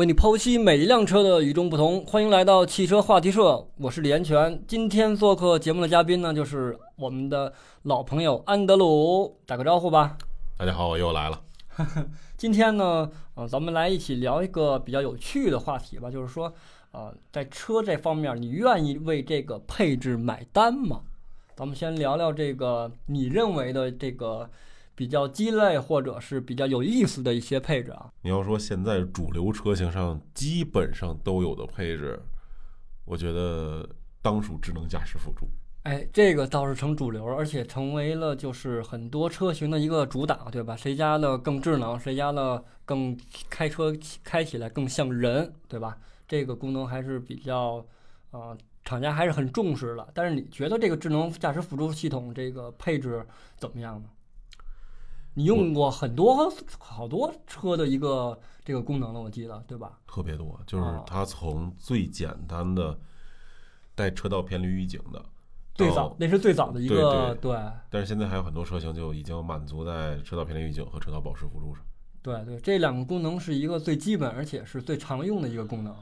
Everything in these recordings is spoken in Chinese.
为你剖析每一辆车的与众不同，欢迎来到汽车话题社，我是李延全。今天做客节目的嘉宾呢，就是我们的老朋友安德鲁，打个招呼吧。大家好，我又来了。今天呢，呃，咱们来一起聊一个比较有趣的话题吧，就是说，呃，在车这方面，你愿意为这个配置买单吗？咱们先聊聊这个你认为的这个比较鸡肋或者是比较有意思的一些配置啊。你要说现在主流车型上基本上都有的配置，我觉得当属智能驾驶辅助。哎，这个倒是成主流，而且成为了就是很多车型的一个主打，对吧？谁家的更智能，谁家的更开车开起来更像人，对吧？这个功能还是比较，呃，厂家还是很重视的。但是你觉得这个智能驾驶辅助系统这个配置怎么样呢？你用过很多好多车的一个这个功能了，我记得，对吧？特别多，就是哦它从最简单的带车道偏离预警的，最早那是最早的一个，对但是现在还有很多车型就已经满足在车道偏离预警和车道保持辅助上。对对，这两个功能是一个最基本而且是最常用的一个功能。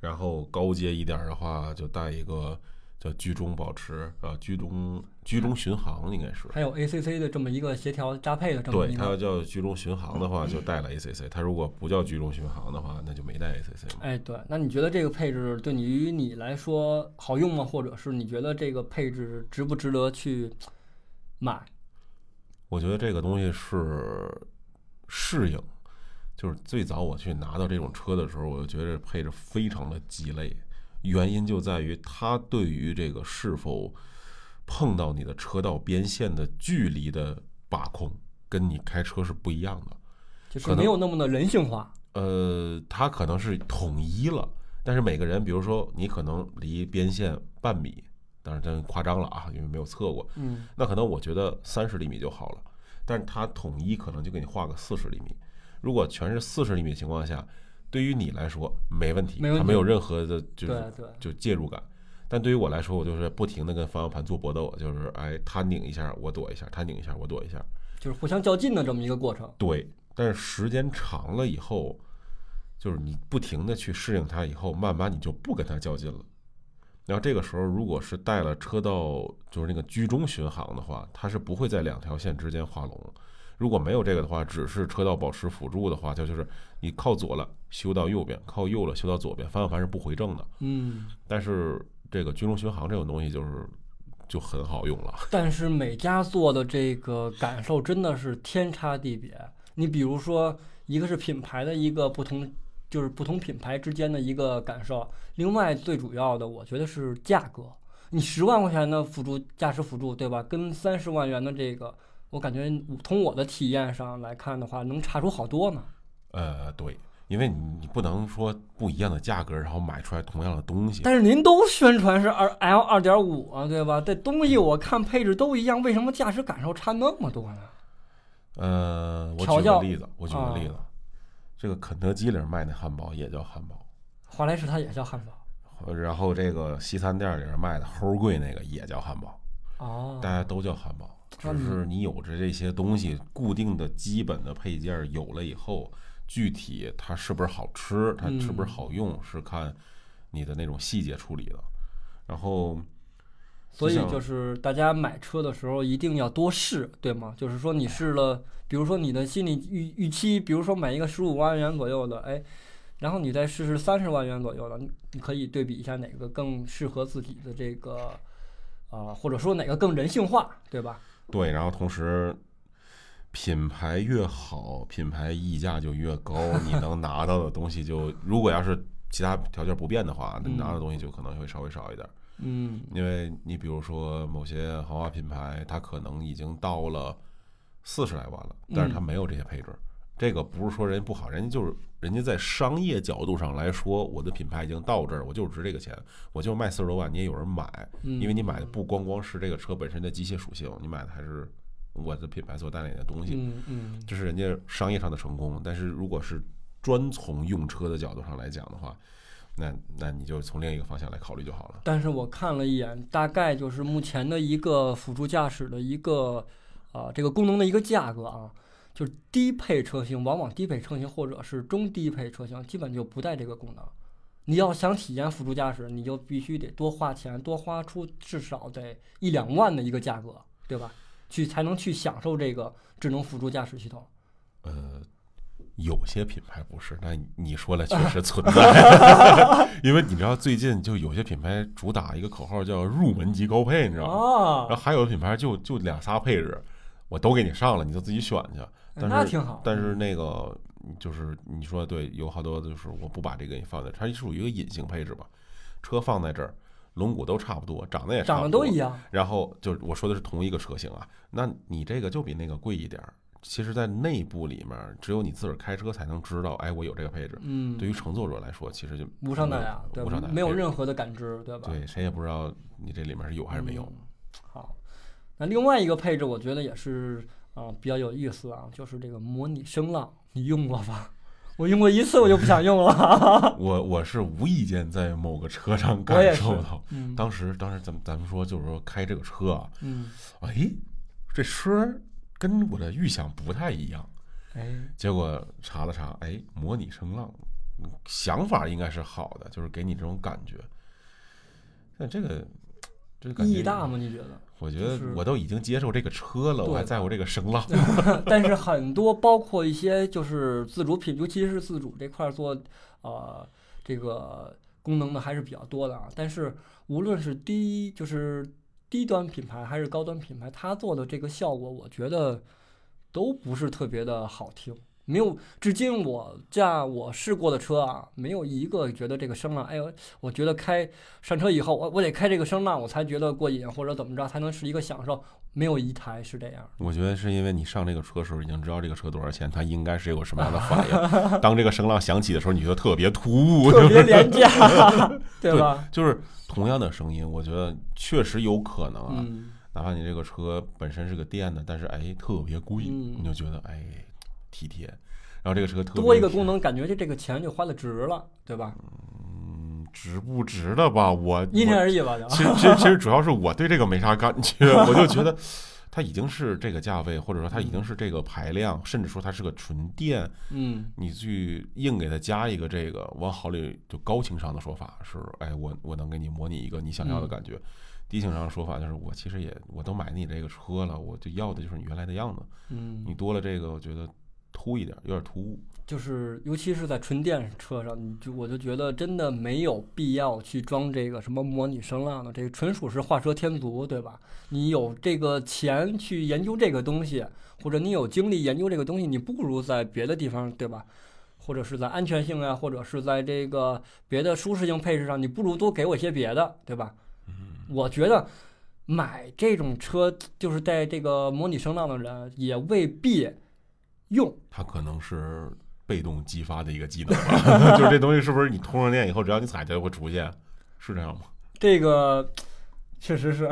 然后高阶一点儿的话，就带一个叫居中保持，啊，居中居中巡航应该是。还有 ACC 的这么一个协调搭配的这么对，一个，它要叫居中巡航的话，就带了 ACC；它如果不叫居中巡航的话，那就没带 ACC 嘛。哎，对，那你觉得这个配置对你于你来说好用吗？或者是你觉得这个配置值不值得去买？我觉得这个东西是适应，就是最早我去拿到这种车的时候，我就觉得配置非常的鸡肋，原因就在于他对于这个是否碰到你的车道边线的距离的把控，跟你开车是不一样的。就是可能没有那么的人性化。呃，它可能是统一了，但是每个人，比如说你可能离边线半米，当然真夸张了啊，因为没有测过，嗯，那可能我觉得三十厘米就好了，但是它统一可能就给你画个四十厘米。如果全是四十厘米的情况下，对于你来说没问题，没问题它没有任何的就是就介入感。但对于我来说，我就是不停的跟方向盘做搏斗，就是哎，他拧一下我躲一下，他拧一下我躲一下，就是互相较劲的这么一个过程。对，但是时间长了以后，就是你不停的去适应它以后，慢慢你就不跟它较劲了。然后这个时候，如果是带了车道，就是那个居中巡航的话，它是不会在两条线之间画龙。如果没有这个的话，只是车道保持辅助的话，它就是你靠左了修到右边，靠右了修到左边，方向盘是不回正的。嗯，但是这个军中巡航这种东西就是就很好用了。但是每家做的这个感受真的是天差地别。你比如说，一个是品牌的一个不同，就是不同品牌之间的一个感受。另外，最主要的，我觉得是价格。你十万块钱的辅助驾驶辅助，对吧？跟三十万元的这个，我感觉从我的体验上来看的话，能差出好多呢。呃，对，因为你你不能说不一样的价格，然后买出来同样的东西。但是您都宣传是二 L 二点五啊，对吧？这东西我看配置都一样，为什么驾驶感受差那么多呢？呃，我举个例子，我举个例子，啊这个肯德基里卖那汉堡也叫汉堡，华莱士它也叫汉堡呃然后这个西餐店里卖的齁贵那个也叫汉堡，哦大家都叫汉堡，只是你有着这些东西固定的基本的配件有了以后，具体它是不是好吃，它是不是嗯好用，是看你的那种细节处理的。然后所以就是大家买车的时候一定要多试，对吗？就是说你试了，比如说你的心理预预期，比如说买一个十五万元左右的，哎，然后你再试试三十万元左右的，你你可以对比一下哪个更适合自己的这个，啊、或者说哪个更人性化，对吧？对，然后同时品牌越好，品牌溢价就越高，你能拿到的东西就如果要是其他条件不变的话，那你拿到的东西就可能会稍微少一点。嗯，因为你比如说某些豪华品牌，它可能已经到了四十来万了，但是它没有这些配置。这个不是说人家不好，人家就是人家在商业角度上来说，我的品牌已经到这儿，我就值这个钱，我就卖四十多万，你也有人买，嗯因为你买的不光光是这个车本身的机械属性，你买的还是我的品牌所带来的东西，嗯嗯，这是人家商业上的成功。但是如果是专从用车的角度上来讲的话，那那你就从另一个方向来考虑就好了。但是我看了一眼，大概就是目前的一个辅助驾驶的一个，啊、这个功能的一个价格啊，就是低配车型，往往低配车型或者是中低配车型，基本就不带这个功能。你要想体验辅助驾驶，你就必须得多花钱，多花出至少得一两万的一个价格，对吧？去才能去享受这个智能辅助驾驶系统。呃，有些品牌不是，但你说了确实 存在，因为你知道最近就有些品牌主打一个口号叫入门级高配，你知道吗？啊然后还有的品牌就就两仨配置，我都给你上了，你就自己选去。但是那挺好。但是那个就是你说对，有好多就是我不把这个给你放在，它是属于一个隐形配置吧，车放在这儿，轮毂都差不多，长得也差长不多得都一样，然后就是我说的是同一个车型啊，那你这个就比那个贵一点儿。其实，在内部里面，只有你自个儿开车才能知道，哎，我有这个配置。嗯，对于乘坐者来说，其实就无伤大雅，无伤大？雅，没有对任何的感知，对吧？对，谁也不知道你这里面是有还是没有。那另外一个配置，我觉得也是啊、比较有意思啊，就是这个模拟声浪，你用过吧？我用过一次，我就不想用了。我我是无意间在某个车上感受到，嗯当时当时咱们咱们说就是说开这个车啊，嗯，哎，这声跟我的预想不太一样。哎，结果查了查，哎，模拟声浪，嗯想法应该是好的，就是给你这种感觉。但这个这意义大吗？你觉得？我觉得我都已经接受这个车了，我还在乎这个声浪。但是很多包括一些就是自主品，尤其是自主这块儿做呃这个功能的还是比较多的啊。但是无论是低就是低端品牌还是高端品牌，它做的这个效果，我觉得都不是特别的好听。没有，至今我驾我试过的车啊，没有一个觉得这个声浪，哎呦，我觉得开上车以后，我我得开这个声浪，我才觉得过瘾，或者怎么着才能是一个享受。没有一台是这样。我觉得是因为你上这个车的时候已经知道这个车多少钱，它应该是有什么样的反应。当这个声浪响起的时候，你觉得特别突兀，特别廉价，对吧？就是同样的声音，我觉得确实有可能啊。嗯，哪怕你这个车本身是个电的，但是哎特别贵，嗯你就觉得哎体贴。然后这个车特别多一个功能，感觉就这个钱就花的值了，对吧？嗯，值不值的吧？我因人而异吧，就其实其实其实主要是我对这个没啥感觉，我就觉得它已经是这个价位，或者说它已经是这个排量，甚至说它是个纯电，嗯你去硬给它加一个这个，往好里就高情商的说法是，哎，我我能给你模拟一个你想要的嗯感觉。低情商的说法就是，我其实也我都买你这个车了，我就要的就是你原来的样子。嗯你，多了这个，我觉得突一点，有点突兀。就是尤其是在纯电车上，你就我就觉得真的没有必要去装这个什么模拟声浪的，这个纯属是画蛇添足，对吧？你有这个钱去研究这个东西，或者你有精力研究这个东西，你不如在别的地方，对吧？或者是在安全性啊，或者是在这个别的舒适性配置上，你不如多给我一些别的，对吧？我觉得买这种车就是带这个模拟声浪的人，也未必用。它可能是被动激发的一个技能吧，就是这东西是不是你通上电以后，只要你踩它就会出现，是这样吗？这个确实是。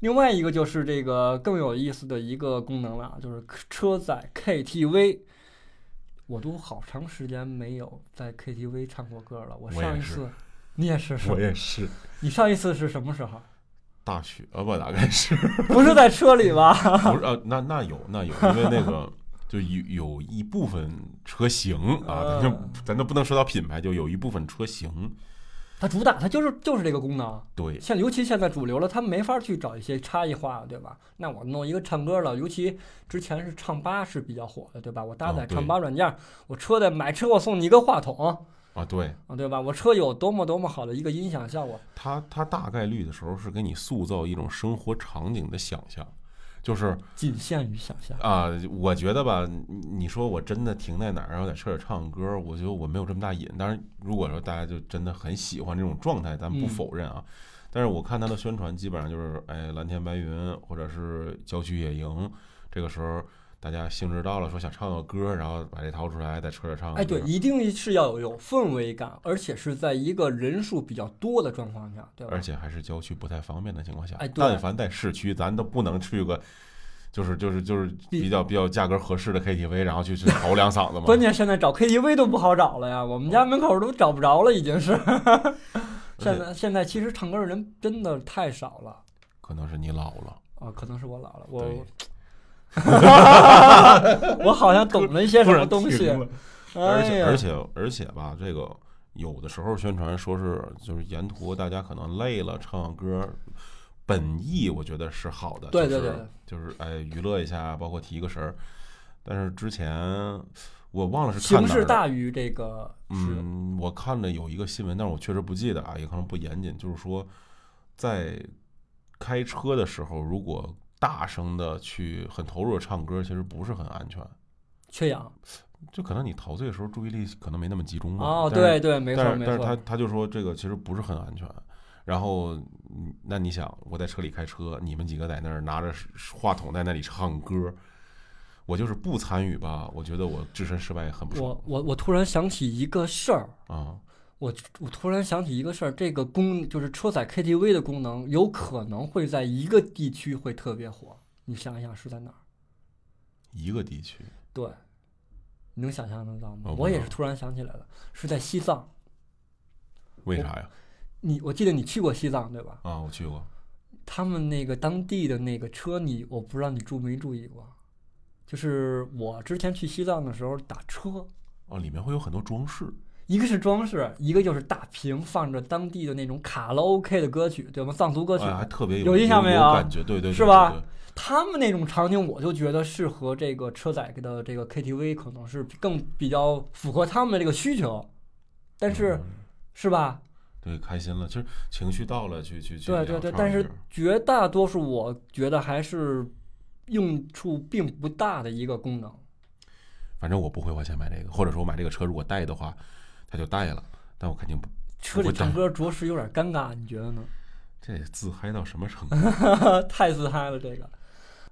另外一个就是这个更有意思的一个功能了，就是车载 KTV。我都好长时间没有在 KTV 唱过歌了。我上一次，你也是是我也是你上一次是什么时候？大学啊，不大概是 不是在车里吧？不是呃，那那有那有，因为那个就有有一部分车型啊，咱就嗯咱都不能说到品牌，就有一部分车型，它主打它就是就是这个功能。对，像尤其现在主流了，它没法去找一些差异化，对吧？那我弄一个唱歌的，尤其之前是唱吧是比较火的，对吧？我搭载唱吧软件，我车的买车我送你一个话筒啊，对，啊，对吧？我车有多么多么好的一个音响效果，它它大概率的时候是给你塑造一种生活场景的想象，就是仅限于想象。啊，我觉得吧，你你说我真的停在哪儿，然后在车里唱歌，我觉得我没有这么大瘾。当然，如果说大家就真的很喜欢这种状态，咱不嗯否认啊。但是我看它的宣传，基本上就是哎蓝天白云，或者是郊区野营，这个时候大家兴致到了，说想唱个歌，然后把这掏出来，在车上唱。哎，对，一定是要有氛围感，而且是在一个人数比较多的状况下，对吧？而且还是郊区不太方便的情况下，哎对但凡在市区，咱都不能去个。就是就是就是比比较比较价格合适的 KTV，然后去去吼两嗓子嘛。关键现在找 KTV 都不好找了呀，我们家门口都找不着了，已经是。现在现在其实唱歌的人真的太少了。可能是你老了。啊，可能是我老了，我对，我好像懂了一些什么东西而且而且而且吧，这个有的时候宣传说是就是沿途大家可能累了，唱唱歌，本意我觉得是好的，就是对对对就是哎娱乐一下，包括提个神儿。但是之前我忘了是看形式大于这个嗯，我看了有一个新闻，但是我确实不记得啊，也可能不严谨。就是说，在开车的时候，如果大声的去很投入的唱歌，其实不是很安全。缺氧。就可能你陶醉的时候注意力可能没那么集中吧。哦，对对，没错没但是但是他。他就说这个其实不是很安全。然后，嗯那你想，我在车里开车，你们几个在那儿拿着话筒在那里唱歌，我就是不参与吧，我觉得我置身事外很不爽我我我突然想起一个事儿，啊。我我突然想起一个事儿，这个功就是车载 KTV 的功能，有可能会在一个地区会特别火。你想一想是在哪儿？一个地区对，你能想象得到吗？我也是突然想起来了，是在西藏。为啥呀？你我记得你去过西藏对吧？啊，我去过。他们那个当地的那个车你，我不知道你注没注意过，就是我之前去西藏的时候打车，哦，里面会有很多装饰。一个是装饰，一个就是大屏放着当地的那种卡拉 OK 的歌曲，对吗？藏族歌曲。哎，还特别有印象没有有感觉，对对对，是吧对？对他们那种场景，我就觉得适合这个车载的这个 KTV，可能是更比较符合他们的这个需求，但是、嗯是吧？对，开心了，其实情绪到了，去去去。对对对，但是绝大多数我觉得还是用处并不大的一个功能。反正我不会花钱买这个，或者说我买这个车如果带的话，他就带了，但我肯定不。车里唱歌着实有点尴尬，你觉得呢？这自嗨到什么程度？太自嗨了，这个。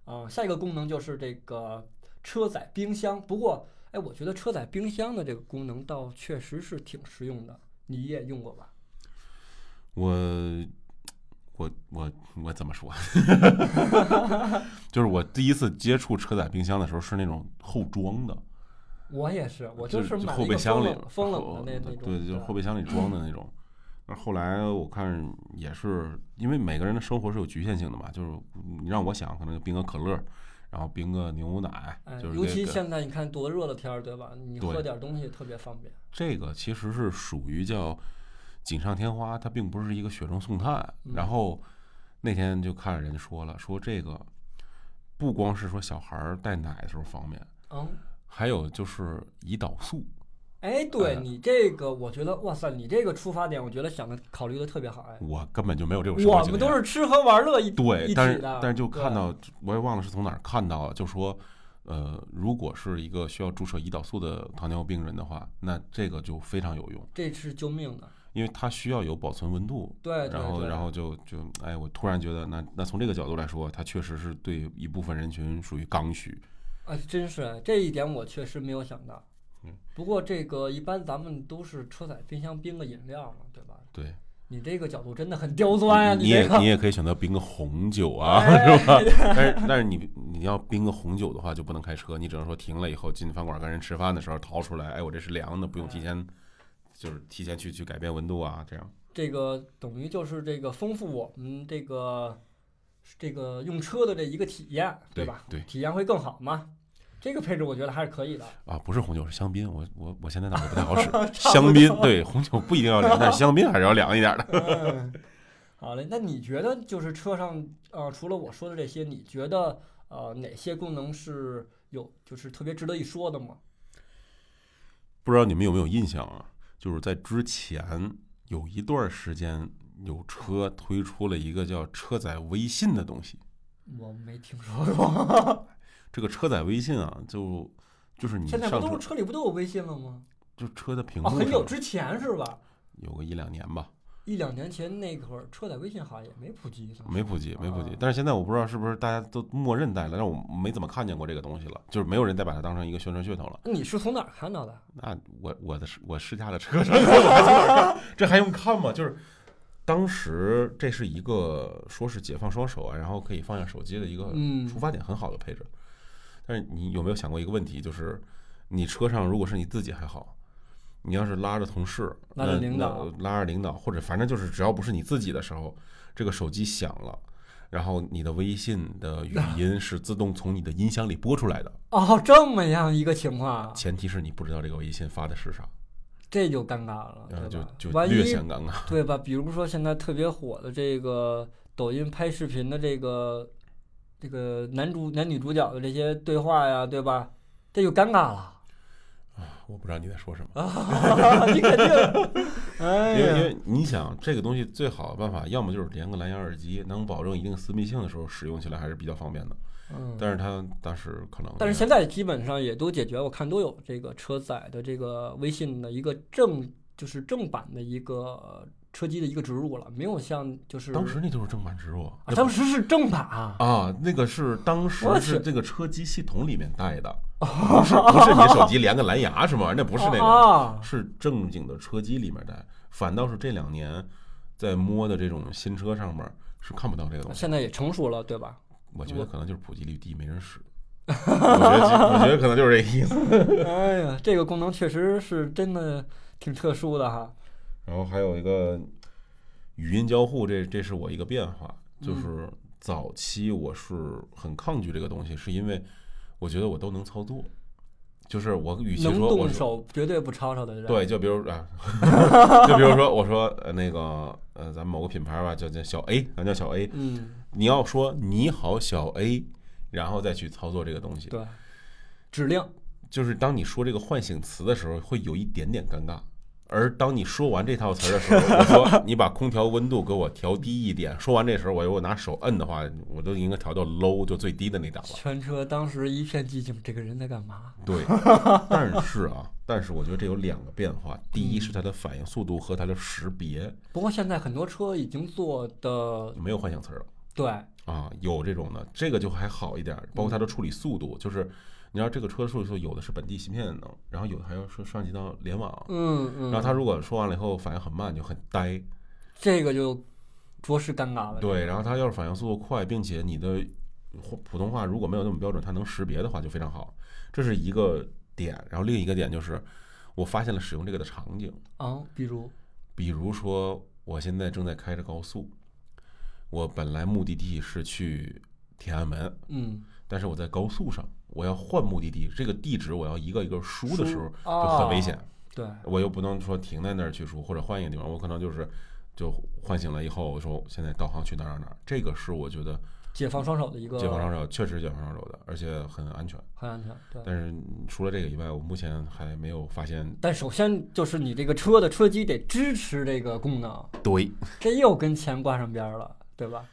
啊、下一个功能就是这个车载冰箱。不过，哎，我觉得车载冰箱的这个功能倒确实是挺实用的，你也用过吧？我我我我怎么说？就是我第一次接触车载冰箱的时候是那种后装的，我也是，我就是买后备箱里冷风冷后的那那种，对，就是后备箱里装的那种。那后来我看也是，因为每个人的生活是有局限性的嘛，就是你让我想，可能就冰个可乐，然后冰个牛奶，哎，就是尤其现在你看多热的天儿，对吧？你喝点东西特别方便。这个其实是属于叫锦上添花，它并不是一个雪中送炭。嗯然后那天就看人家说了，说这个不光是说小孩儿带奶的时候方便，嗯，还有就是胰岛素。哎，对哎你这个，我觉得哇塞，你这个出发点，我觉得想的考虑的特别好。哎，我根本就没有这种生活我们都是吃喝玩乐一对，一但是但是就看到，我也忘了是从哪儿看到，就说，呃，如果是一个需要注射胰岛素的糖尿病人的话，那这个就非常有用，这是救命的。因为它需要有保存温度。对，然后然后就就哎，我突然觉得，那那从这个角度来说，它确实是对一部分人群属于刚需。哎，真是哎这一点我确实没有想到。嗯，不过这个一般咱们都是车载冰箱冰个饮料嘛，对吧？对，你这个角度真的很刁钻呀、你这个。也你也可以选择冰个红酒啊，哎是吧？但是但是你你要冰个红酒的话，就不能开车，你只能说停了以后进饭馆跟人吃饭的时候掏出来，哎，我这是凉的，不用提前，就是提前去去改变温度啊，这样。这个等于就是这个丰富我们这个这个用车的这一个体验，对吧？对体验会更好嘛。这个配置我觉得还是可以的。啊，不是红酒，是香槟。我我我现在脑子不太好使。香槟对红酒不一定要凉，但是香槟还是要凉一点的。嗯，好嘞，那你觉得就是车上呃，除了我说的这些，你觉得呃哪些功能是有就是特别值得一说的吗？不知道你们有没有印象啊？就是在之前有一段时间，有车推出了一个叫车载微信的东西。我没听说过。这个车载微信啊，就就是你现在不都是车车里不都有微信了吗？就车的屏哦，幕上很久之前是吧？有个一两年吧，一两年前那会儿，车载微信好像也没普及，没普及，没普及啊。但是现在我不知道是不是大家都默认带了，但我没怎么看见过这个东西了，就是没有人再把它当成一个宣传噱头了。你是从哪儿看到的？那我我的我试驾的车上？这还用看吗？就是当时这是一个说是解放双手啊，然后可以放下手机的一个嗯出发点很好的配置。但是你有没有想过一个问题，就是你车上如果是你自己还好，你要是拉着同事、拉着领导拉着领导，或者反正就是只要不是你自己的时候，这个手机响了。然后你的微信的语 音是自动从你的音箱里播出来的，哦，这么样一个情况啊，前提是你不知道这个微信发的是啥，这就尴尬了，呃，就？就略显尴尬。对吧？比如说现在特别火的这个抖音拍视频的这个这个男主男女主角的这些对话呀，对吧？这就尴尬了我不知道你在说什么，啊！你肯定，因为因为你想这个东西最好的办法，要么就是连个蓝牙耳机，能保证一定私密性的时候使用起来还是比较方便的。嗯，但是它当时可能，但是现在基本上也都解决，我看都有这个车载的这个微信的一个正，就是正版的一个车机的一个植入了，没有像就是当时那就是正版植入，啊当时是正版啊，啊，那个是当时是这个车机系统里面带的，不是不是你手机 连个蓝牙是吗？那不是那个，啊，是正经的车机里面带。反倒是这两年在摸的这种新车上面是看不到这个东西。现在也成熟了，对吧？我觉得可能就是普及率低，没人使。我觉得 我觉得可能就是这个意思。哎呀，这个功能确实是真的挺特殊的哈。然后还有一个语音交互，这这是我一个变化，就是早期我是很抗拒这个东西，是因为我觉得我都能操作，就是我与其说我动手绝对不吵吵的人，对，就比如啊，就比如说我说呃那个呃咱们某个品牌吧，叫叫小 A，咱叫小 A，嗯，你要说你好小 A，然后再去操作这个东西，对，指令，就是当你说这个唤醒词的时候，会有一点点尴尬。而当你说完这套词儿的时候，我说你把空调温度给我调低一点。说完这时候，我如果拿手摁的话，我都应该调到 low 就最低的那档了。全车当时一片寂静，这个人在干嘛？对，但是啊，但是我觉得这有两个变化。第一是它的反应速度和它的识别不过现在很多车已经做的没有幻想词儿了对，啊，有这种的，这个就还好一点。包括它的处理速度，就是你知道这个车速度，有的是本地芯片能，然后有的还要是上级到联网。嗯嗯，然后他如果说完了以后反应很慢，就很呆。这个就着实尴尬了。对，然后他要是反应速度快，并且你的普通话如果没有那么标准，它能识别的话就非常好，这是一个点。然后另一个点就是，我发现了使用这个的场景，啊，比如，比如说我现在正在开着高速，我本来目的地是去天安门，嗯，但是我在高速上，我要换目的地，这个地址我要一个一个输的时候就很危险。哦对，我又不能说停在那儿去输，或者换一个地方，我可能就是就唤醒了以后，我说现在导航去哪儿哪儿哪儿，这个是我觉得解放双手的一个解放双手，确实解放双手的，而且很安全。很安全。对，但是除了这个以外，我目前还没有发现但首先就是你这个车的车机得支持这个功能，对，这又跟钱挂上边儿了，对吧？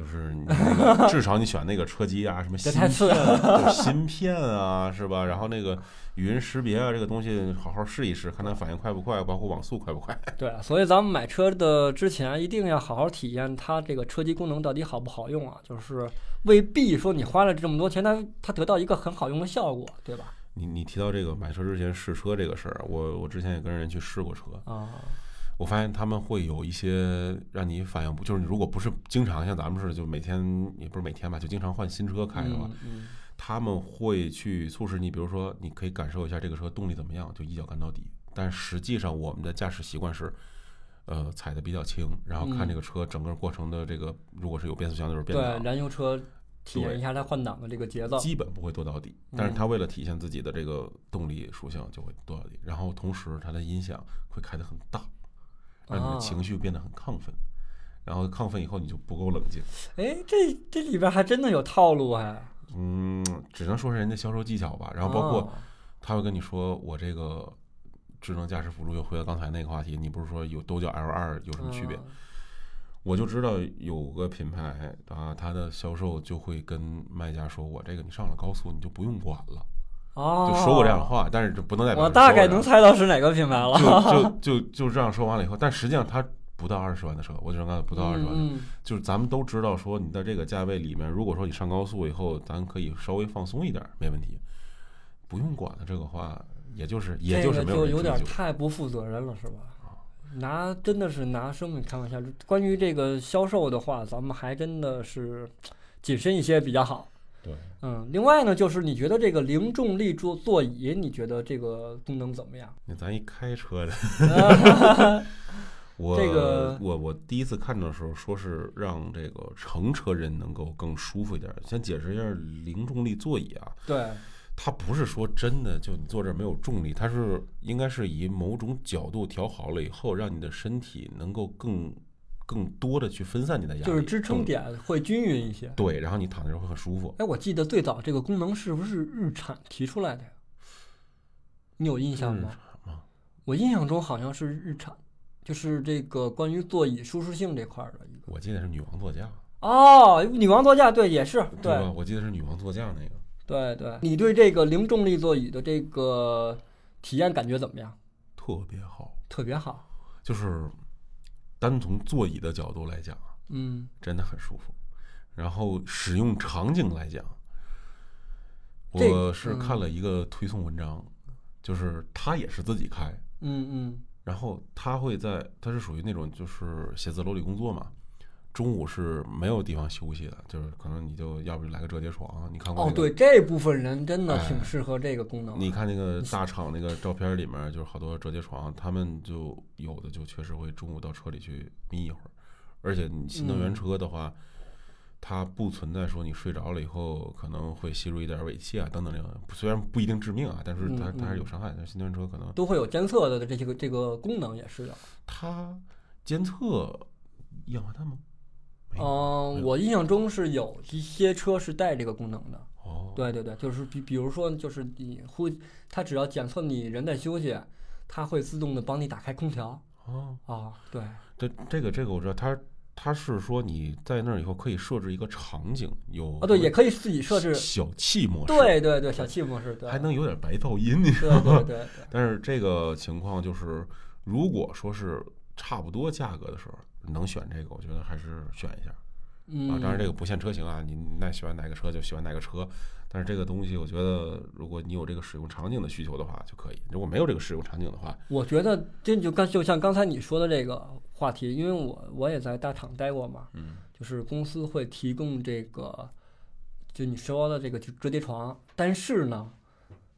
就是你那个 至少你选那个车机啊，什么这芯太次了。就芯片啊，是吧？然后那个语音识别啊，这个东西好好试一试，看它反应快不快，包括网速快不快。对，所以咱们买车的之前一定要好好体验它这个车机功能到底好不好用啊，就是未必说你花了这么多钱，它它得到一个很好用的效果，对吧？你你提到这个买车之前试车这个事儿，我我之前也跟人去试过车，啊，我发现他们会有一些让你反应不，就是你如果不是经常像咱们似的，就每天也不是每天吧，就经常换新车开的话，嗯嗯他们会去促使你，比如说你可以感受一下这个车动力怎么样，就一脚干到底。但实际上我们的驾驶习惯是，呃，踩的比较轻，然后看嗯这个车整个过程的这个，如果是有变速箱就是变对，燃油车体验一下它换挡的这个节奏。基本不会跺到底。但是它为了体现自己的这个动力属性，就会跺到底。然后同时它的音响会开得很大，让你啊的情绪变得很亢奋。然后亢奋以后你就不够冷静。哎，这这里边还真的有套路哎。嗯，只能说是人家销售技巧吧。然后包括哦他会跟你说，我这个智能驾驶辅助又回到刚才那个话题，你不是说有都叫 L 二有什么区别？嗯我就知道有个品牌啊，它的销售就会跟卖家说，我这个你上了高速你就不用管了，哦，就说过这样的话，但是这不能代表我大概能猜到是哪个品牌了。就就就就这样说完了以后，但实际上它不到二十万的车，我只能告诉不到二十万，嗯，就是咱们都知道说你在这个价位里面，如果说你上高速以后，咱可以稍微放松一点，没问题，不用管的这个话，也就是也就是没有就有。点太不负责任了，是吧？拿真的是拿生命开玩笑。关于这个销售的话，咱们还真的是谨慎一些比较好。对，嗯，另外呢，就是你觉得这个零重力座座椅，你觉得这个功能怎么样？那咱一开车的，我这个我我第一次看的时候说是让这个乘车人能够更舒服一点。先解释一下零重力座椅啊，对，它不是说真的就你坐这儿没有重力，它是应该是以某种角度调好了以后，让你的身体能够更更多的去分散你的压力，就是支撑点会均匀一些。对，然后你躺着会很舒服。哎，我记得最早这个功能是不是日产提出来的呀？你有印象日吗？产吗？我印象中好像是日产，就是这个关于座椅舒适性这块儿的一个。我记得是女王座驾，哦，女王座驾，对，也是，对吧？我记得是女王座驾那个。对对。你对这个零重力座椅的这个体验感觉怎么样？特别好，特别好。就是单从座椅的角度来讲，嗯。真的很舒服。然后使用场景来讲，我是嗯。看了一个推送文章，就是他也是自己开，嗯嗯，然后他会在，他是属于那种就是写字楼里工作嘛，中午是没有地方休息的，就是可能你就要不就来个折叠床，你看过、那个？，哦对，这部分人真的哎挺适合这个功能的。你看那个大厂那个照片里面，就是好多折叠床，他们就有的就确实会中午到车里去眯一会儿，而且你新能源嗯车的话，它不存在说你睡着了以后可能会吸入一点尾气啊等等这样，虽然不一定致命啊，但是它嗯它还是有嗯伤害。但新能源车可能都会有监测的这些个这个功能也是的。它监测一氧化碳吗？嗯，我印象中是有一些车是带这个功能的。哦，对对对，就是比比如说，就是你呼，它只要检测你人在休息，它会自动的帮你打开空调哦，啊。对，这这个这个我知道，它它是说你在那儿以后可以设置一个场景，有啊对，也可以自己设置。小气模式，对对对，小气模式，对，还能有点白噪音，你知道吗？对对对对，但是这个情况就是，如果说是差不多价格的时候，能选这个，我觉得还是选一下嗯，啊。当然这个不限车型啊，你那喜欢哪个车就喜欢哪个车。但是这个东西，我觉得如果你有这个使用场景的需求的话就可以；如果没有这个使用场景的话，我觉得这就刚就像刚才你说的这个话题，因为我我也在大厂待过嘛，嗯，就是公司会提供这个，就你说的这个折叠床，但是呢，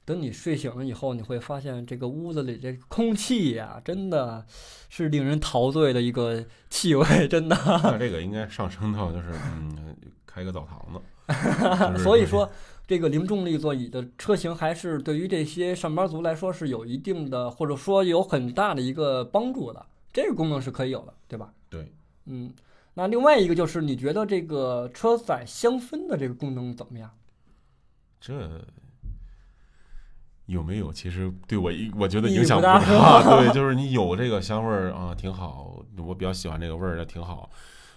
等你睡醒了以后，你会发现这个屋子里这空气呀、真的是令人陶醉的一个气味，真的。那这个应该上升到就是嗯，开个澡堂子。就是所以说，这个零重力座椅的车型还是对于这些上班族来说是有一定的，或者说有很大的一个帮助的。这个功能是可以有的，对吧？对，嗯，那另外一个就是，你觉得这个车载香氛的这个功能怎么样？这有没有？其实对我一我觉得影响不不大大。对，就是你有这个香味儿啊，挺好。我比较喜欢这个味儿，那挺好。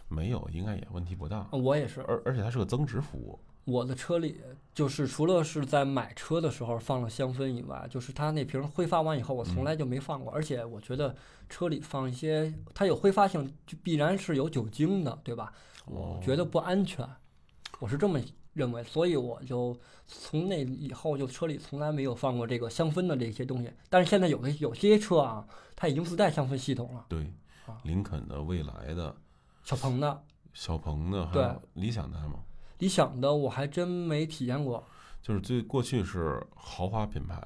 没有，应该也问题不大。我也是，而而且它是个增值服务。我的车里就是除了是在买车的时候放了香氛以外，就是它那瓶挥发完以后，我从来就没放过。而且我觉得车里放一些它有挥发性，就必然是有酒精的，对吧？我觉得不安全，我是这么认为，所以我就从那以后就车里从来没有放过这个香氛的这些东西。但是现在有的有些车啊，它已经自带香氛系统了，对啊，林肯的、蔚来的、小鹏的、小鹏的，还对有理想的吗？理想的我还真没体验过。就是最过去是豪华品牌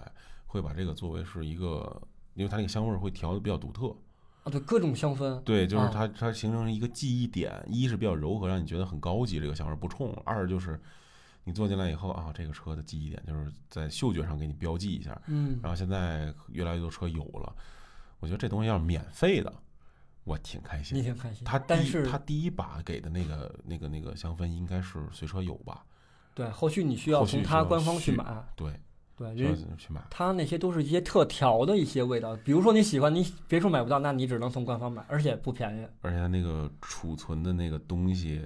会把这个作为是一个，因为它那个香味儿会调的比较独特。啊，对，各种香氛，对，就是啊它它形成一个记忆点，一是比较柔和，让你觉得很高级，这个香味儿不冲；二就是你坐进来以后啊，这个车的记忆点就是在嗅觉上给你标记一下。嗯，然后现在越来越多车有了，我觉得这东西要是免费的，我挺开你心。挺开心。他第一但是他第一把给的那个那个那个香氛应该是随车有吧？对后续你需要从他官方去买，对，对，需要人去买。它那些都是一些特调的一些味道，比如说你喜欢，你别处买不到，那你只能从官方买，而且不便宜。而且它那个储存的那个东西，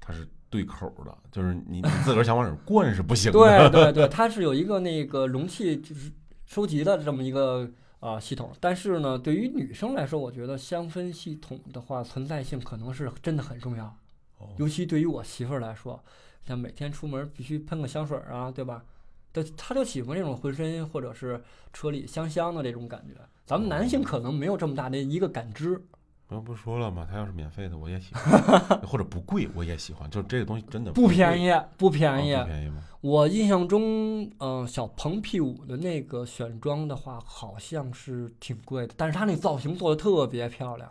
它是对口的，就是你你自个儿想往里灌是不行的。对对对，它是有一个那个容器就是收集的这么一个啊、呃系统，但是呢，对于女生来说，我觉得香氛系统的话存在性可能是真的很重要，哦尤其对于我媳妇儿来说，像每天出门必须喷个香水儿啊，对吧？对，她就喜欢这种浑身或者是车里香香的这种感觉。咱们男性可能没有这么大的一个感知，我不说了吗？他要是免费的，我也喜欢，或者不贵，我也喜欢。就是这个东西真的不便宜，不啊便宜。不便宜吗？我印象中，嗯、小鹏 P 五的那个选装的话，好像是挺贵的，但是它那造型做的特别漂亮。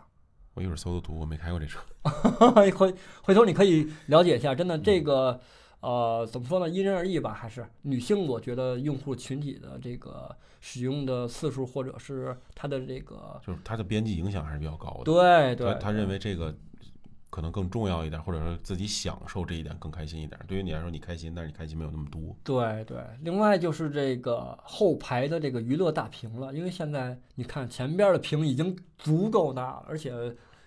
我一会儿搜搜图，我没开过这车。回回头你可以了解一下，真的这个呃怎么说呢？因人而异吧，还是女性，我觉得用户群体的这个使用的次数，或者是它的这个就是它的边际影响还是比较高的。对对他，他认为这个可能更重要一点，或者说自己享受这一点更开心一点。对于你来说，你开心，但是你开心没有那么多。对对，另外就是这个后排的这个娱乐大屏了，因为现在你看前边的屏已经足够大了，而且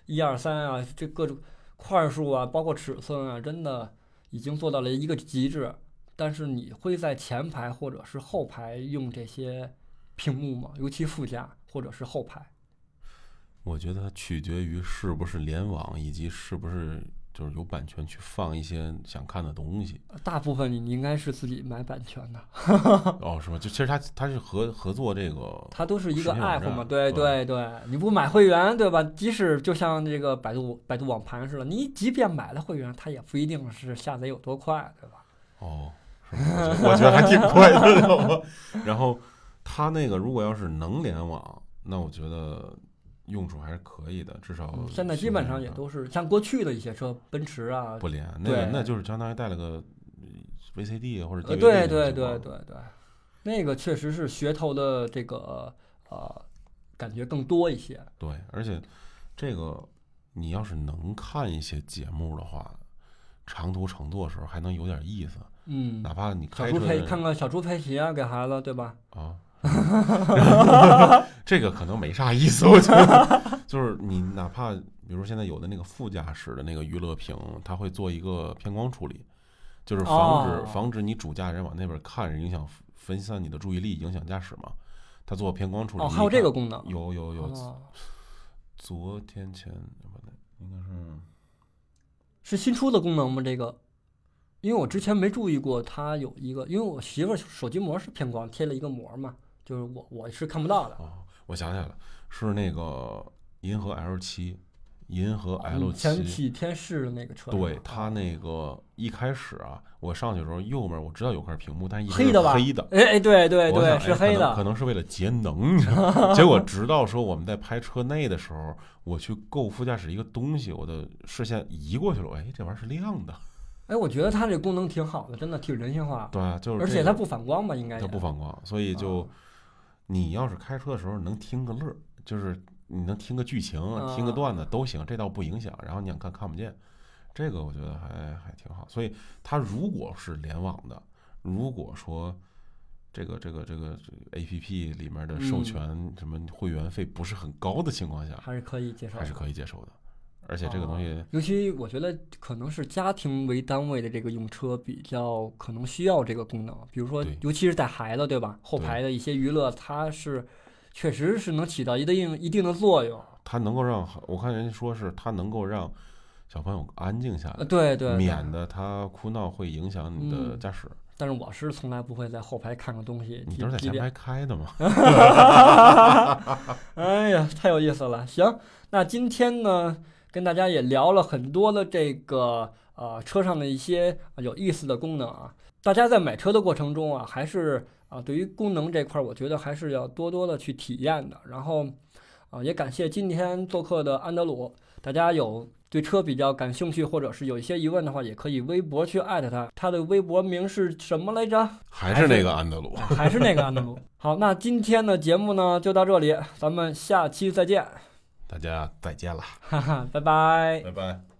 一二三啊，这各种块数啊，包括尺寸啊，真的已经做到了一个极致。但是你会在前排或者是后排用这些屏幕吗？尤其副驾或者是后排？我觉得取决于是不是联网，以及是不是就是有版权去放一些想看的东西。大部分你应该是自己买版权的，哦，是吧？就其实他他是合合作这个，它都是一个实体网 app 嘛，对对对对，你不买会员对吧？即使就像这个百度百度网盘似的，你即便买了会员，它也不一定是下载有多快，对吧？哦？我觉得还挺快的？然后他那个如果要是能联网，那我觉得用处还是可以的，至少嗯现在基本上也都是像过去的一些车，奔驰啊，不连。那个那就是相当于带了个 VCD 或者呃，对对对对对，那个确实是噱头的这个呃感觉更多一些。对，而且这个你要是能看一些节目的话，长途乘坐的时候还能有点意思，嗯，哪怕你小猪佩开车的看个小猪佩奇啊，给孩子对吧？啊，这个可能没啥意思，我觉得，就是你哪怕比如说现在有的那个副驾驶的那个娱乐屏，它会做一个偏光处理，就是防止、哦防止你主驾人往那边看，影响分散你的注意力，影响驾驶嘛。它做偏光处理，哦，还有这个功能。有有有，哦昨天前不对，应该是是新出的功能吗？这个，因为我之前没注意过，它有一个，因为我媳妇儿手机膜是偏光，贴了一个膜嘛，就是我我是看不到的。哦，我想起来了，是那个银河 L 七，银河 L 七。几天试的那个车，对它那个一开始啊，我上去的时候右面我知道有块屏幕，但一直是黑的吧黑的，哎哎，对对对，是黑的。可能可能是为了节能，你知道吗？结果直到说我们在拍车内的时候，我去够副驾驶一个东西，我的视线移过去了，哎，这玩意儿是亮的，哎，我觉得它这功能挺好的，真的挺人性化，对啊，就是而这个且它不反光吧？应该它不反光，所以就啊你要是开车的时候能听个乐儿，就是你能听个剧情、听个啊段子都行，这倒不影响。然后你想看看不见，这个我觉得还还挺好。所以它如果是联网的，如果说这个这个这个 A P P 里面的授嗯权什么会员费不是很高的情况下，还是可以接受，还是可以接受的。而且这个东西，尤其我觉得可能是家庭为单位的这个用车比较可能需要这个功能，比如说，尤其是带孩子，对吧？后排的一些娱乐，它是确实是能起到一定一定的作用。它能够让我看人家说是它能够让小朋友安静下呃，来，对对，免得他哭闹会影响你的嗯驾驶。但是我是从来不会在后排看个东西，你都是在前排开的嘛？哎呀，太有意思了。行，那今天呢，跟大家也聊了很多的这个呃车上的一些呃有意思的功能啊。大家在买车的过程中啊，还是啊、对于功能这块儿，我觉得还是要多多的去体验的。然后啊、也感谢今天做客的安德鲁。大家有对车比较感兴趣，或者是有一些疑问的话，也可以微博去艾特他。他的微博名是什么来着？还是那个安德鲁？还是那个安德鲁。好，那今天的节目呢就到这里，咱们下期再见，大家再见了，哈哈，拜拜。拜拜。